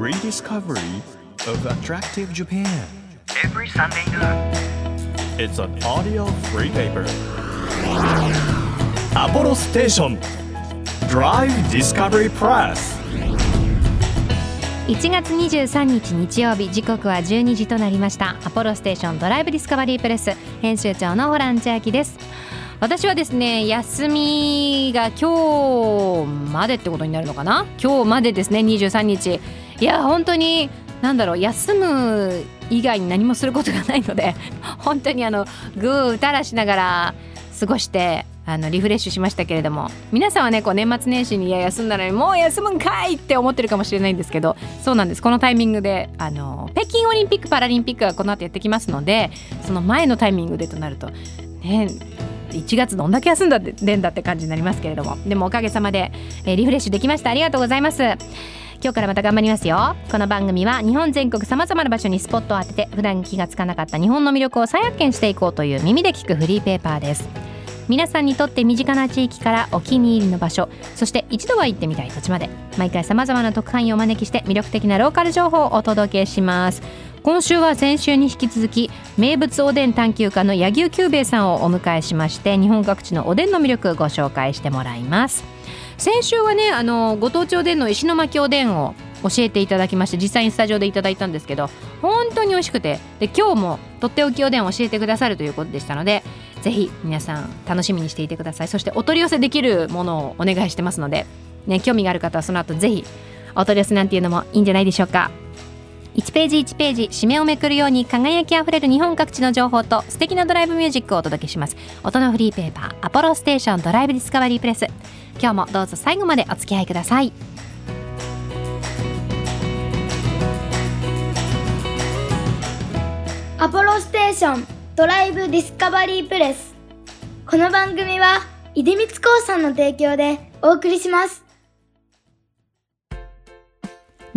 Rediscovery of Attractive Japan. Every Sunday night. Is an audio free paper. アポロステーション Drive Discovery Press. 1月23日日曜日時刻は12時となりました。アポロステーションドライブディスカバリープレス編集長のホラン千秋です。私はですね休みが今日までってことになるのかな？今日までですね23日。いや本当になんだろう休む以外に何もすることがないので 本当にあのグーたらしながら過ごしてあのリフレッシュしましたけれども皆さんはねこう年末年始にいや休んだのにもう休むんかいって思ってるかもしれないんですけどそうなんです。このタイミングであの北京オリンピック・パラリンピックがこの後やってきますのでその前のタイミングでとなるとね1月どんだけ休んだでんだって感じになりますけれどもでもおかげさまで、えーリフレッシュできました。ありがとうございます。今日からまた頑張りますよ。この番組は日本全国さまざまな場所にスポットを当てて普段気がつかなかった日本の魅力を再発見していこうという耳で聞くフリーペーパーです。皆さんにとって身近な地域からお気に入りの場所そして一度は行ってみたい土地まで毎回さまざまな特派員をお招きして魅力的なローカル情報をお届けします。今週は先週に引き続き名物おでん探求家の柳生久兵衛さんをお迎えしまして日本各地のおでんの魅力をご紹介してもらいます。先週はねあのご当地おでんの石巻おでんを教えていただきまして実際にスタジオでいただいたんですけど本当に美味しくてで今日もとっておきおでんを教えてくださるということでしたのでぜひ皆さん楽しみにしていてください。そしてお取り寄せできるものをお願いしてますので、ね、興味がある方はその後ぜひお取り寄せなんていうのもいいんじゃないでしょうか。1ページ1ページ締めをめくるように輝きあふれる日本各地の情報と素敵なドライブミュージックをお届けします。音のフリーペーパーアポロステーションドライブディスカバリープレス。今日もどうぞ最後までお付き合いください。アポロステーションドライブディスカバリープレス。この番組は出光興産の提供でお送りします。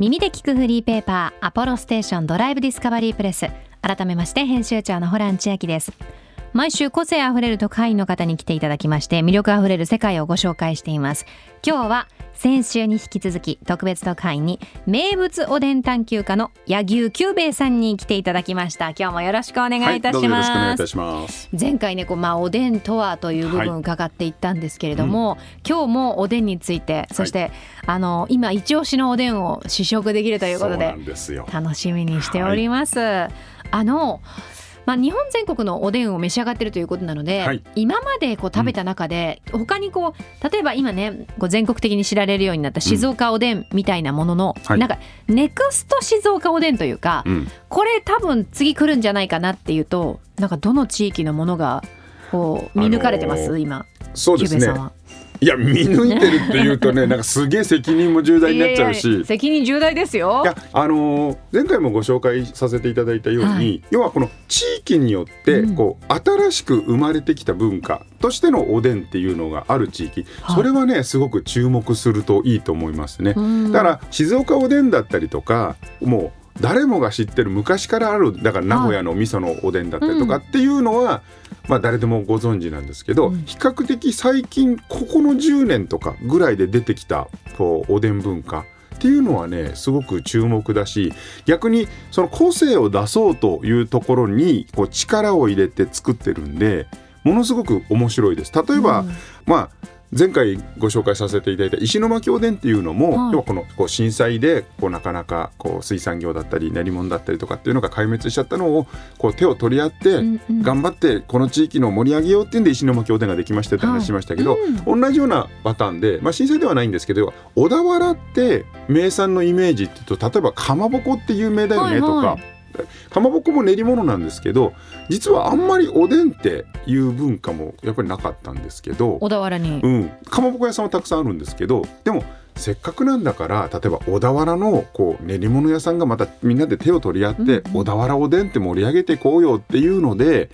耳で聞くフリーペーパーアポロステーションドライブディスカバリープレス。改めまして編集長のホラン千秋です。毎週個性あふれる特派員の方に来ていただきまして魅力あふれる世界をご紹介しています今日は先週に引き続き特別特派員に名物おでん探求家の柳生久兵衛さんに来ていただきました今日もよろしくお願いいたします、はい、どうぞよろしくお願いいたします。前回ねこう、まあ、おでんとはという部分伺っていったんですけれども、今日もおでんについてそして、あの今一押しのおでんを試食できるということで。楽しみにしております。あのまあ、日本全国のおでんを召し上がってるということなので、はい。今までこう食べた中で、他にこう例えば今ねこう全国的に知られるようになった静岡おでんみたいなものの、はい。なんかネクスト静岡おでんというか、うん、これ多分次来るんじゃないかなっていうとなんかどの地域のものがこう見抜かれてます、あのー今そうですね。いや見抜いてるっていうとね、なんかすげえ責任も重大になっちゃうし。責任重大ですよい。やあのー前回もご紹介させていただいたように、はい要はこの地域によってうんこう、新しく生まれてきた文化としてのおでんっていうのがある地域、はいそれはねすごく注目するといいと思いますね。うんだから静岡おでんだったりとかもう誰もが知ってる昔からあるだから名古屋の味噌のおでんだったりとかっていうのは、まあ誰でもご存知なんですけど、うん比較的最近ここの10年とかぐらいで出てきたこうおでん文化っていうのはねすごく注目だし逆にその個性を出そうというところにこう力を入れて作ってるんでものすごく面白いです。例えば、うんまあ前回ご紹介させていただいた石巻おでんっていうのも、はい。要はこのこう震災でこうなかなかこう水産業だったり練り物だったりとかっていうのが壊滅しちゃったのをこう手を取り合って、頑張ってこの地域の盛り上げようっていうんで石巻おでんができましたって話しましたけど、うん同じようなパターンで、まあ、震災ではないんですけど小田原って名産のイメージっていうと例えばかまぼこって有名だよねとか、はいはかまぼこも練り物なんですけど実はあんまりおでんっていう文化もやっぱりなかったんですけど、小田原に、うん、かまぼこ屋さんはたくさんあるんですけどでもせっかくなんだから例えば小田原のこう練り物屋さんがまたみんなで手を取り合って、うんうん。小田原おでんって盛り上げていこうよっていうので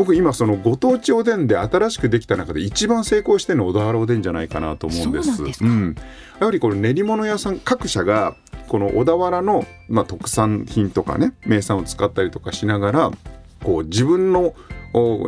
僕今そのご当地おでんで新しくできた中で一番成功してるの小田原おでんじゃないかなと思うんです。うんですか？んやはりこの練り物屋さん各社がこの小田原の、まあ、特産品とかね名産を使ったりとかしながらこう自分の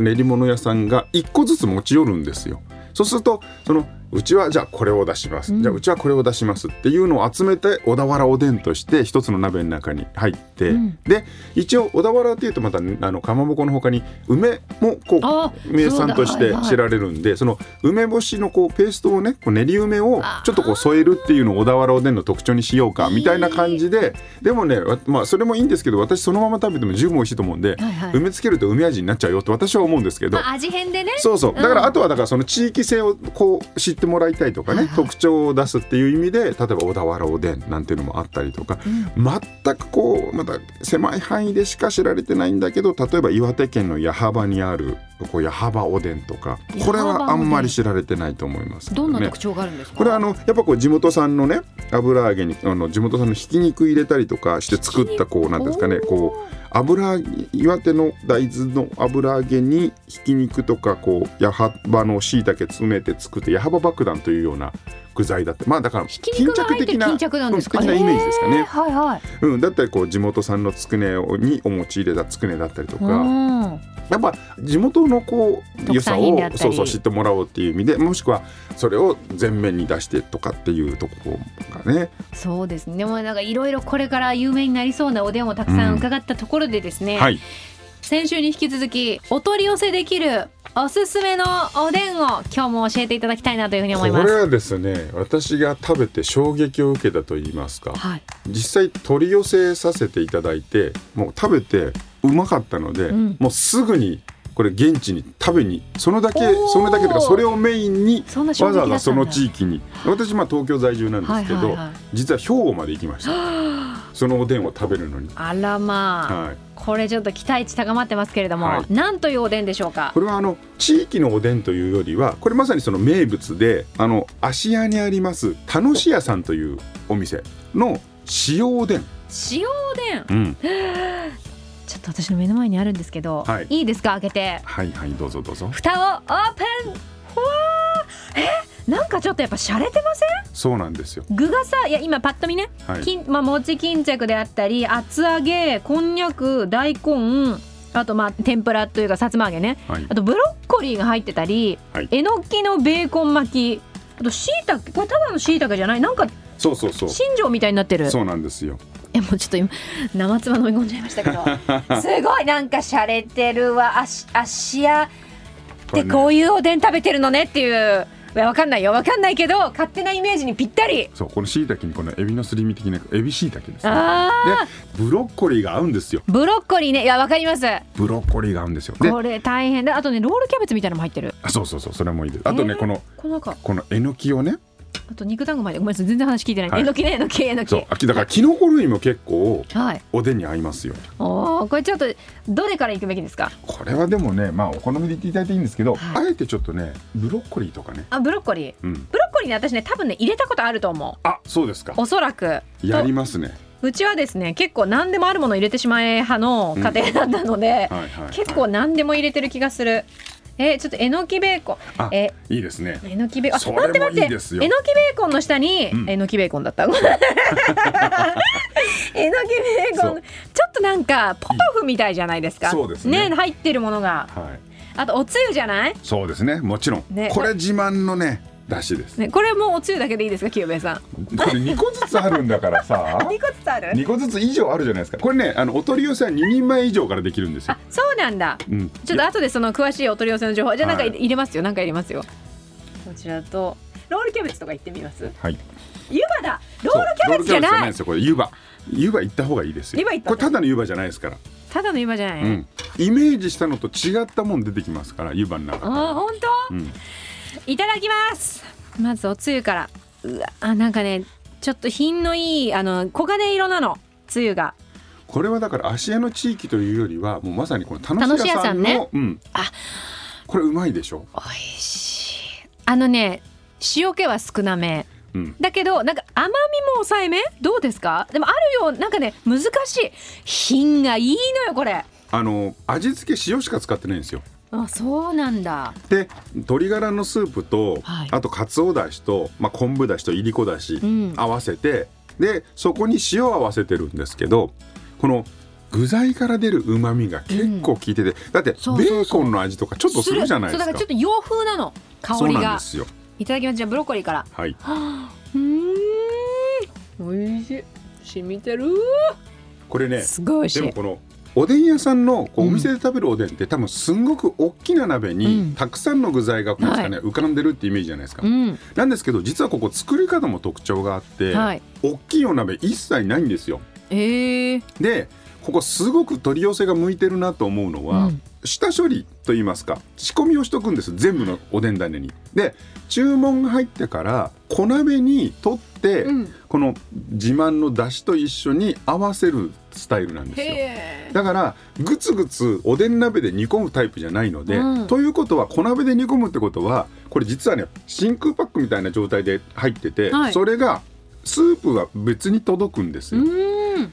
練り物屋さんが1個ずつ持ち寄るんですよ。そうするとそのうちはじゃあこれを出します、うんじゃあうちはこれを出しますっていうのを集めて小田原おでんとして一つの鍋の中に入って、うん。で一応小田原っていうとまたあのかまぼこの他に梅もこあう名産として知られるんでその梅干しのこうペーストをねこう練り梅をちょっとこう添えるっていうのを小田原おでんの特徴にしようかみたいな感じででもねわまあそれもいいんですけど私そのまま食べても十分美味しいと思うんで、はいはい。梅つけると梅味になっちゃうよって私は思うんですけど。まあ、味変でね。そうそう。だかうん。らあとはだからその地域性をこう知ってもらいたいとかね、はいはい。特徴を出すっていう意味で例えば小田原おでんなんていうのもあったりとか、全くこうまた狭い範囲でしか知られてないんだけど例えば岩手県の矢巾にあるこう矢巾おでんとかこれはあんまり知られてないと思います、ねどんな特徴があるんですか、これはあのやっぱこう地元産のね油揚げにあの地元産のひき肉入れたりとかして作ったこうなんですかねこう油岩手の大豆の油揚げにひき肉とかこう矢巾のしいたけ詰めて作って矢巾爆弾というような具材だって。まあだからひき肉が入って巾着なんですかうん的なイメージですかね、はいはい。うん、だったりこう地元産のつくねをにお餅入れたつくねだったりとか、うん。やっぱ地元のこう特良さをそうそう知ってもらおうっていう意味でもしくはそれを前面に出してとかっていうところがね。そうですね。でもなんかいろいろこれから有名になりそうなおでんをたくさん。伺ったところでですね、はい。先週に引き続きお取り寄せできるおすすめのおでんを今日も教えていただきたいなというふうに思います。これはですね私が食べて衝撃を受けたと言いますかはい、実際取り寄せさせていただいてもう食べてうまかったので、うん。もうすぐにこれ現地に食べにそのだけそれだけとかそれをメインにわざわざその地域に。私まあ東京在住なんですけど、はいはいはい。実は兵庫まで行きました そのおでんを食べるのに。あらまあ、はい。これちょっと期待値高まってますけれども、はい。なんというおでんでしょうか？これはあの地域のおでんというよりはこれまさにその名物であの芦屋にあります楽し屋さんというお店の塩おでん、塩おでん？うん、ちょっと私の目の前にあるんですけど、はい。いいですか？開けて。はいはいどうぞどうぞ。蓋をオープン。ふわー！え？なんかちょっとやっぱ洒落てませそうなんですよ。ん具がさいや今パッと見ね、はい。金まあ、餅巾着であったり厚揚げこんにゃく大根あとまあ天ぷらというかさつま揚げね。はい。あとブロッコリーが入ってたり、はい。えのきのベーコン巻き。あとしいたけこれただのしいたけじゃない？なんかそうそうそう。新庄みたいになってる。そうなんですよ。えもうちょっと今生つば飲み込んじゃいましたけど。すごいなんか洒落てるわ。あしあしやでこういうおでん食べてるのねっていうわかんないよ。わかんないけど勝手なイメージにぴったり。そうこのしいたけにこのエビのすり身的なエビしいたけですね。あでブロッコリーが合うんですよ。ーブロッコリーね。いやわかります。ブロッコリーが合うんですよ。でこれ大変。だあとねロールキャベツみたいなのも入ってる。あそうそうそうそれもいいです。あとね、えーこのこのこのえのきをねあと肉団子までごめんなさい全然話聞いてない、はい。えのきねえのきえのき。そう。だからきのこ類も結構はい。おでんに合いますよ。おーこれちょっとどれからいくべきですか？これはでもねまあお好みで言っていただいていいんですけど、はい。あえてちょっとねブロッコリーとかね。あブロッコリー。うん。ブロッコリーね私ね多分ね入れたことあると思う。あそうですか。おそらく。やりますね。うちはですね結構何でもあるものを入れてしまえ派の家庭だったので、はいはい、はい、結構何でも入れてる気がするえちょっとえのきベーコン。あえいいですね。えのきベーコン待って待って。えのきベーコンの下に、うん。えのきベーコンだった えのきベーコン。ちょっとなんかポトフみたいじゃないですか。そうですね入ってるものが。はい。あとおつゆじゃない、そうですね。もちろん、ねこれ自慢のねだしです。ね、これもうおつゆだけでいいですか？清兵衛さん。これ2個ずつあるんだからさ。2個ずつある？2個ずつ以上あるじゃないですか。これねあのお取り寄せは2人前以上からできるんですよ。あ、そうなんだ。うん、ちょっと後でその詳しいお取り寄せの情報。じゃあなんかはい。入れますよ、なんか入れますよ。こちらとロールキャベツとか言ってみます？はい。湯葉だ。ロールキャベツじゃない。ですよこれ。湯葉。湯葉行った方がいいですよ。湯葉行ったこれただの湯葉じゃないですから、ただの湯葉じゃない、うん、イメージしたのと違ったもん出てきますから湯葉の中あー本当、うんいただきます。まずおつゆから。うわあなんかねちょっと品のいいあの黄金色なの。つゆが。これはだから芦屋の地域というよりはもうまさにこの楽し屋さんのね。うん、あ。これうまいでしょ、美味しい。あのね塩気は少なめ。うん、だけどなんか甘みも抑えめ？どうですか？でもあるよなんかね難しい。品がいいのよこれ。あの味付け塩しか使ってないんですよあそうなんだ。で鶏ガラのスープと、はい。あとかつおだしと、まあ、昆布だしといりこだし、うん。合わせてでそこに塩を合わせてるんですけどこの具材から出る旨味が結構効いてて、だってそうそうそう。ベーコンの味とかちょっとするじゃないですか。そうだからちょっと洋風なの香そうりがなんですよ。いただきます。じゃあブロッコリーから。はい。うーん。美味しい。染みてる。これね、すごい美味しい。でもこのおでん屋さんのこううん。お店で食べるおでんって多分すんごく大きな鍋にうん。たくさんの具材がこうですかね、浮かんでるってイメージじゃないですか。うん。なんですけど実はここ作り方も特徴があって、はい。大きいお鍋一切ないんですよ。えー、でここすごく取り寄せが向いてるなと思うのは、うん。下処理といいますか仕込みをしとくんです全部のおでん種に。で注文が入ってから小鍋に取って、うん。この自慢の出汁と一緒に合わせるスタイルなんですよ。だからぐつぐつおでん鍋で煮込むタイプじゃないので、うん。ということは小鍋で煮込むってことはこれ実はね真空パックみたいな状態で入ってて、はい。それがスープは別に届くんですうよ。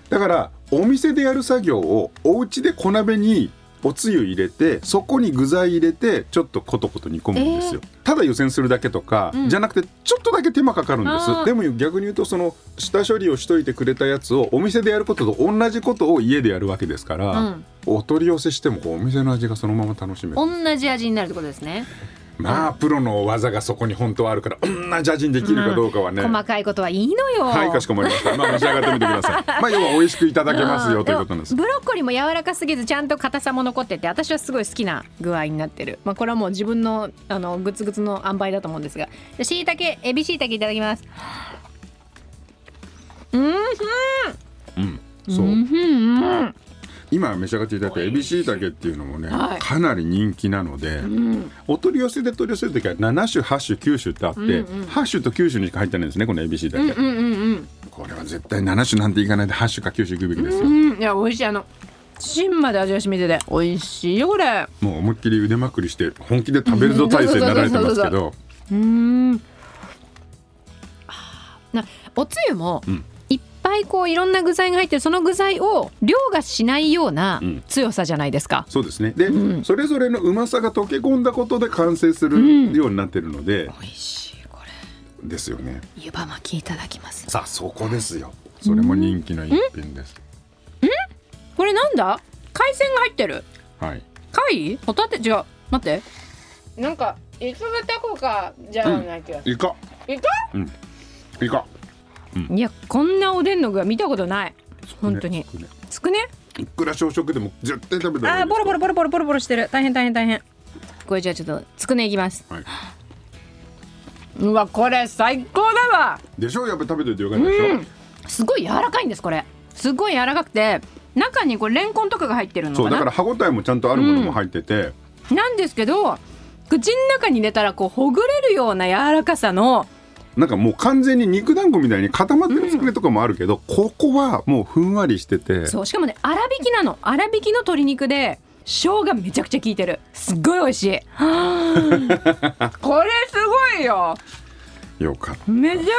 だからお店でやる作業をお家で小鍋におつゆ入れてそこに具材入れてちょっとコトコト煮込むんですよ、ただ湯煎するだけとか、うん。じゃなくてちょっとだけ手間かかるんですでも逆に言うとその下処理をしといてくれたやつをお店でやることと同じことを家でやるわけですから、うん。お取り寄せしてもお店の味がそのまま楽しめる同じ味になるってことですねまあプロの技がそこに本当はあるから同じ味にできるかどうかはね、細かいことはいいのよ。はいかしこまりました。まあ召し上がってみてください。まあ要は美味しくいただけますよということなんです。もブロッコリーも柔らかすぎずちゃんと硬さも残ってて私はすごい好きな具合になってる。まあこれはもう自分のあのグツグツの塩梅だと思うんですが。しいたけエビしいたけいただきます。うん。うん。そう、うん今召し上がっていただいたエビしいたけっていうのもね、はい。かなり人気なので、うん。お取り寄せで取り寄せる時は7種8種9種ってあって、うんうん8種と9種にしか入ってないんですねこのエビしいたけ、うんうんうん。これは絶対7種なんていかないで8種か9種いくべきですよ、うん。いや美味しい。あの芯まで味が染みてて美味しいよこれ。もう思いっきり腕まくりして本気で食べるぞ体制になられてますけど。うーん。なおつゆもうんぱいこういろんな具材が入ってる。その具材を凌駕しないようなうん。強さじゃないですか。そうですね。で、うん。それぞれのうまさが溶け込んだことで完成するうん。ようになってるので、美味しいこれ。ですよね。湯葉巻きいただきます。さあそこですよ。それも人気の一品です、これなんだ？海鮮が入ってる。はい。貝？ホタテ？違う。待って。なんかいつぶたこかじゃないけど、イカ。イカ？うん。イカいやこんなおでんの具は見たことない。本当に。つくね？いくら小食でも絶対食べたあーボロボロロボロボロボロボロしてる。大変大変大変。これじゃあちょっとつくねいきます。はい、うわこれ最高だわ。でしょ？やっぱり食べといてよかったでしょ、うん。すごい柔らかいんですこれ。すごい柔らかくて。中にこれレンコンとかが入ってるのそうだから歯ごたえもちゃんとあるものも入ってて、なんですけど口の中に入れたらこうほぐれるような柔らかさのなんかもう完全に肉団子みたいに固まってるつくねとかもあるけど、ここはもうふんわりしてて。そうしかもね粗挽きなの。粗挽きの鶏肉で生姜めちゃくちゃ効いてる。すっごい美味しい。は あこれすごいよ。よかった。めちゃくちゃ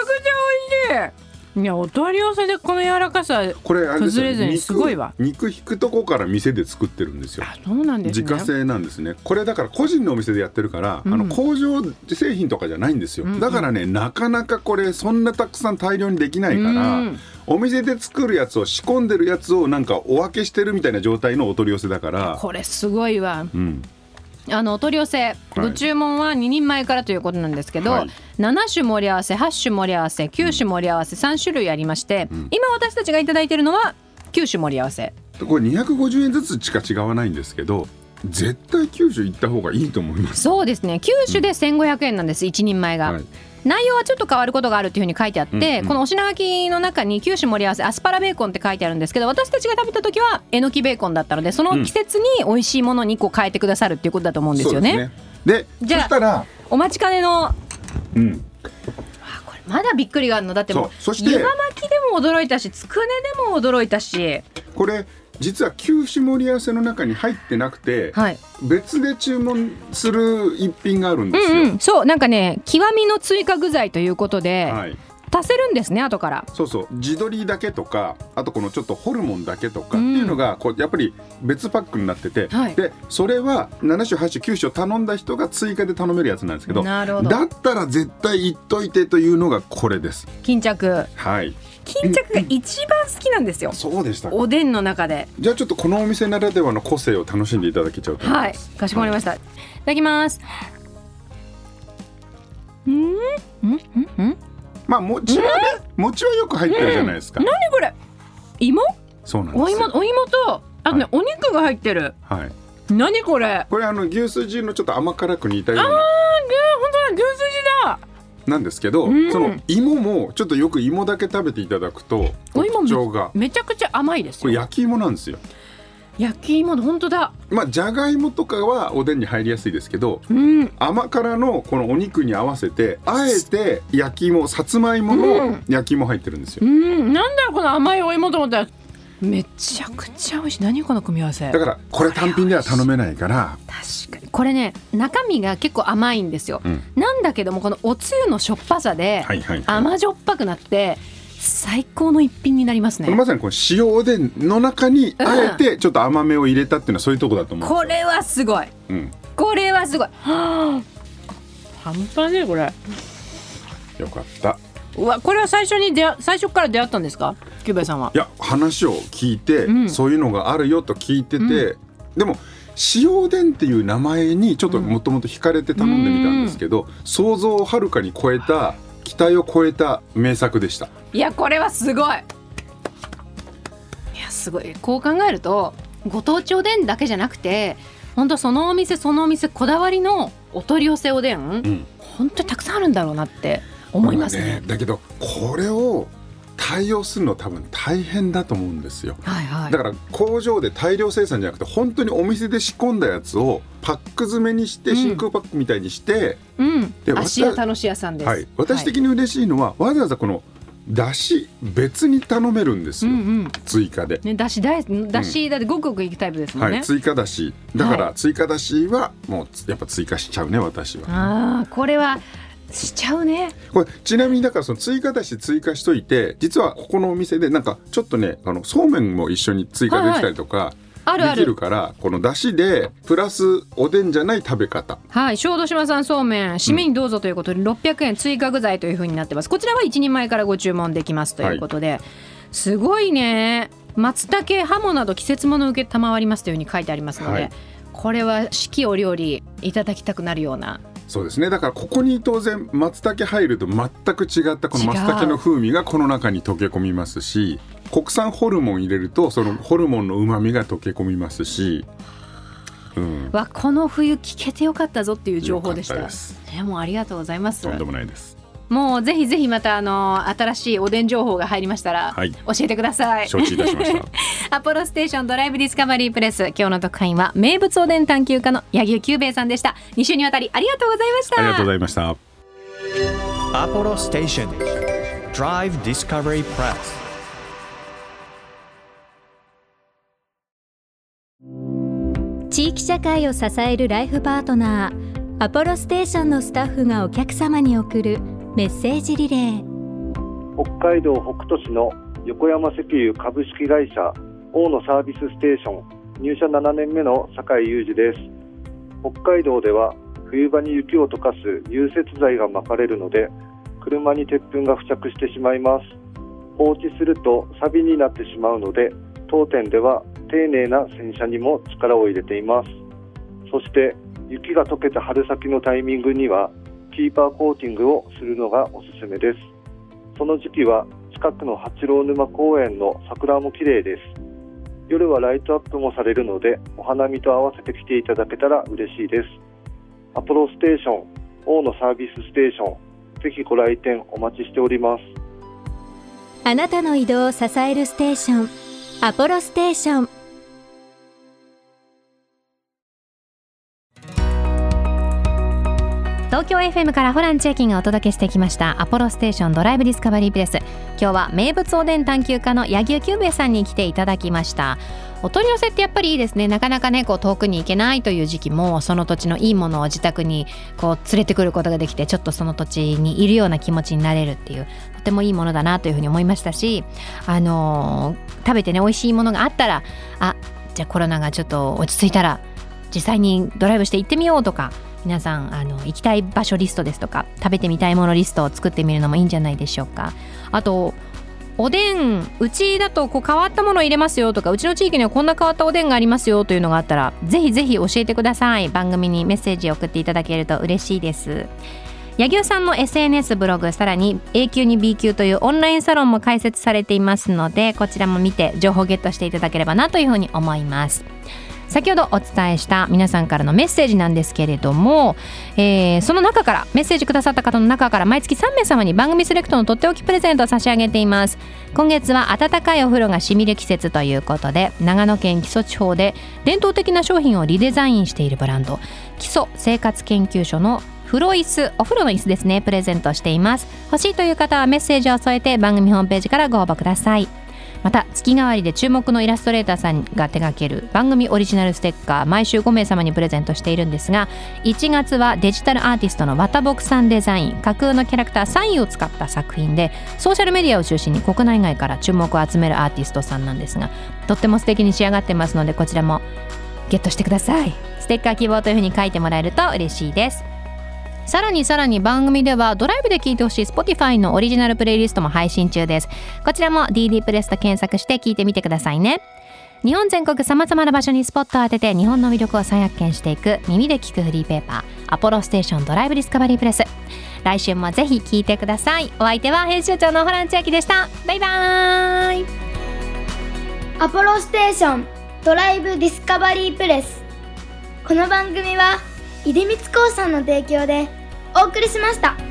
美味しいいやお取り寄せでこの柔らかさこれ崩れずにすごいわ。肉肉引くとこから店で作ってるんですよ。あそうなんですね。自家製なんですね。これだから個人のお店でやってるから、うん。あの工場製品とかじゃないんですよ、うんうん。だからねなかなかこれそんなたくさん大量にできないから、うん。お店で作るやつを仕込んでるやつをなんかお分けしてるみたいな状態のお取り寄せだから、これすごいわ。うん、あのお取り寄せ、ご注文は2人前からということなんですけど、はい。7種盛り合わせ8種盛り合わせ9種盛り合わせ3種類ありまして、ん。今私たちがいただいているのは9種盛り合わせ。これ250円ずつしか違わないんですけど絶対九州行った方がいいと思います。そうですね。9種で1500円なんです1人前が、はい内容はちょっと変わることがあるっていうふうに書いてあって、うんうん。このお品書きの中に9種盛り合わせアスパラベーコンって書いてあるんですけど私たちが食べた時はえのきベーコンだったのでその季節に美味しいものにこう変えてくださるっていうことだと思うんですよね。でじゃあお待ちかねの。あうん、これまだびっくりがあるの。だってもうそう。そして湯葉巻きでも驚いたしつくねでも驚いたし。これ実は九種盛り合わせの中に入ってなくて、はい。別で注文する一品があるんうですよ。んうん。そうなんかね極みの追加具材ということで、はい、足せるんですね後から。そうそう。地鶏だけとかあとこのちょっとホルモンだけとかっていうのがこうやっぱり別パックになってて、はい。でそれは7種8種9種を頼んだ人が追加で頼めるやつなんですけど。だったら絶対言っといてというのがこれです。巾着。はい巾着が一番好きなんですよ。そうでしたか。おでんの中で。じゃあちょっとこのお店ならではの個性を楽しんでいただけちゃうと思いはいます。かしこまりました、い、ただきます。ううん？うん？うん？まあ餅はね餅はよく入ってるじゃないですか、何これ？芋？そうなんですよ。お芋お芋とあとね、お肉が入ってる。はい。何これ？これあの牛すじのちょっと甘辛く煮たようななんですけど、うん。その芋もちょっとよく芋だけ食べていただくとお芋が。めちゃくちゃ甘いですよ。これ焼き芋なんですよ。焼き芋本当だ。まあじゃがいもとかはおでんに入りやすいですけどうん。甘辛のこのお肉に合わせてあえて焼き芋さつまいもの焼き芋入ってるんですよ、うん。なんだろうこの甘いお芋と思ったらめちゃくちゃ美味しい。何この組み合わせ？だからこれ単品では頼めないから。確かに。これね中身が結構甘いんですよ、うん。なんだけどもこのおつゆのしょっぱさで甘じょっぱくなって最高の一品になりますね。これまさにこの塩おでんの中にあえてちょっと甘めを入れたっていうのはそういうとこだと思う、これはすごい。うん、これはすごい。はあ。半端ねえこれ。よかったうわこれは最初に出会最初から出会ったんですか？キューベイさんは。いや話を聞いて、うん。そういうのがあるよと聞いてて、でも塩んっていう名前にちょっともともと惹かれて頼んでみたんですけど、想像をはるかに超えた期待を超えた名作でした。いやこれはすごい。いやすごい。こう考えるとご当地おでんだけじゃなくて本当そのお店そのお店こだわりのお取り寄せおでん、ん。本当にたくさんあるんだろうなって思いますね。だけどこれを対応するの多分大変だと思うんですよ。はいはい。だから工場で大量生産じゃなくて本当にお店で仕込んだやつをパック詰めにしてうん。真空パックみたいにして、うん。で、芦屋楽し屋さんです。はい、私的に嬉しいのは、わざわざこのだし別に頼めるんですよ、うんうん。追加で。ね、だし大だしだってごくごくいくタイプですもんね。はい、追加だしだかはら追加だしはもうつやっぱ追加しちゃうね私は。ああこれはしちゃうね。これちなみにだからその追加だし追加しといて実はここのお店でなんかちょっとねあのそうめんも一緒に追加できたりとかあるある。できるからこのだしでプラスおでんじゃない食べ方。はい小豆島産そうめん締めにどうぞということで600円追加具材というふうになってます。こちらは一人前からご注文できますということで、すごいね。松茸ハモなど季節物受け賜りますというふうに書いてありますので、はい。これは四季折々いただきたくなるようなそうですね。だからここに当然松茸入ると全く違ったこの松茸の風味がこの中に溶け込みますし国産ホルモン入れるとそのホルモンのうまみが溶け込みますし、うん、わこの冬聞けてよかったぞっていう情報でした。ねもうありがとうございます。とんでもないですもうぜひぜひまたあの新しいおでん情報が入りましたら、はい。教えてください。承知いたしました。アポロステーションドライブディスカバリープレス。今日の特派員は名物おでん探求家の柳生九兵衛さんでした。2週にわたりありがとうございました。ありがとうございました。Apollo Station Drive Discovery Press 地域社会を支えるライフパートナー。アポロステーションのスタッフがお客様に送るメッセージリレー。北海道北斗市の横山石油株式会社大野サービスステーション。入社7年目の酒井裕二です。北海道では冬場に雪を溶かす融雪剤が撒かれるので車に鉄粉が付着してしまいます。放置すると錆になってしまうので当店では丁寧な洗車にも力を入れています。そして雪が溶けた春先のタイミングにはキーパーコーティングをするのがおすすめです。その時期は近くの八郎沼公園の桜も綺麗です。夜はライトアップもされるのでお花見と合わせて来ていただけたら嬉しいです。アポロステーション大野サービスステーションぜひご来店お待ちしております。あなたの移動を支えるステーションアポロステーション。東京 FM からホラン千秋がお届けしてきましたアポロステーションドライブディスカバリープレス。今日は名物おでん探求家の柳生九兵衛さんに来ていただきました。お取り寄せってやっぱりいいですね。なかなかねこう遠くに行けないという時期もその土地のいいものを自宅にこう連れてくることができてちょっとその土地にいるような気持ちになれるっていうとてもいいものだなというふうに思いましたしあのー食べてね美味しいものがあったらあじゃあコロナがちょっと落ち着いたら実際にドライブして行ってみようとか皆さんあの行きたい場所リストですとか食べてみたいものリストを作ってみるのもいいんじゃないでしょうか。あとおでんうちだとこう変わったものを入れますよとかうちの地域にはこんな変わったおでんがありますよというのがあったらぜひぜひ教えてください。番組にメッセージを送っていただけると嬉しいです。柳生さんの SNS ブログさらに A 級に B 級というオンラインサロンも開設されていますのでこちらも見て情報ゲットしていただければなというふうに思います。先ほどお伝えした皆さんからのメッセージなんですけれども、えーその中からメッセージくださった方の中から毎月3名様に番組セレクトのとっておきプレゼントを差し上げています。今月は暖かいお風呂がしみる季節ということで長野県木曽地方で伝統的な商品をリデザインしているブランド基礎生活研究所の風呂椅子お風呂の椅子ですねプレゼントしています。欲しいという方はメッセージを添えて番組ホームページからご応募ください。また月替わりで注目のイラストレーターさんが手掛ける番組オリジナルステッカー毎週5名様にプレゼントしているんですが1月はデジタルアーティストの綿ボクさんデザイン架空のキャラクターサインを使った作品でソーシャルメディアを中心に国内外から注目を集めるアーティストさんなんですがとっても素敵に仕上がってますのでこちらもゲットしてください。ステッカー希望というふうに書いてもらえると嬉しいです。さらにさらに番組ではドライブで聴いてほしい Spotify のオリジナルプレイリストも配信中です。こちらも DD プレスと検索して聴いてみてくださいね。日本全国さまざまな場所にスポットを当てて日本の魅力を再発見していく耳で聞くフリーペーパーアポロステーションドライブディスカバリープレス。来週もぜひ聞いてください。お相手は編集長のホラン千秋でした。バイバーイ。アポロステーションドライブディスカバリープレス。この番組は出光興産の提供でお送りしました。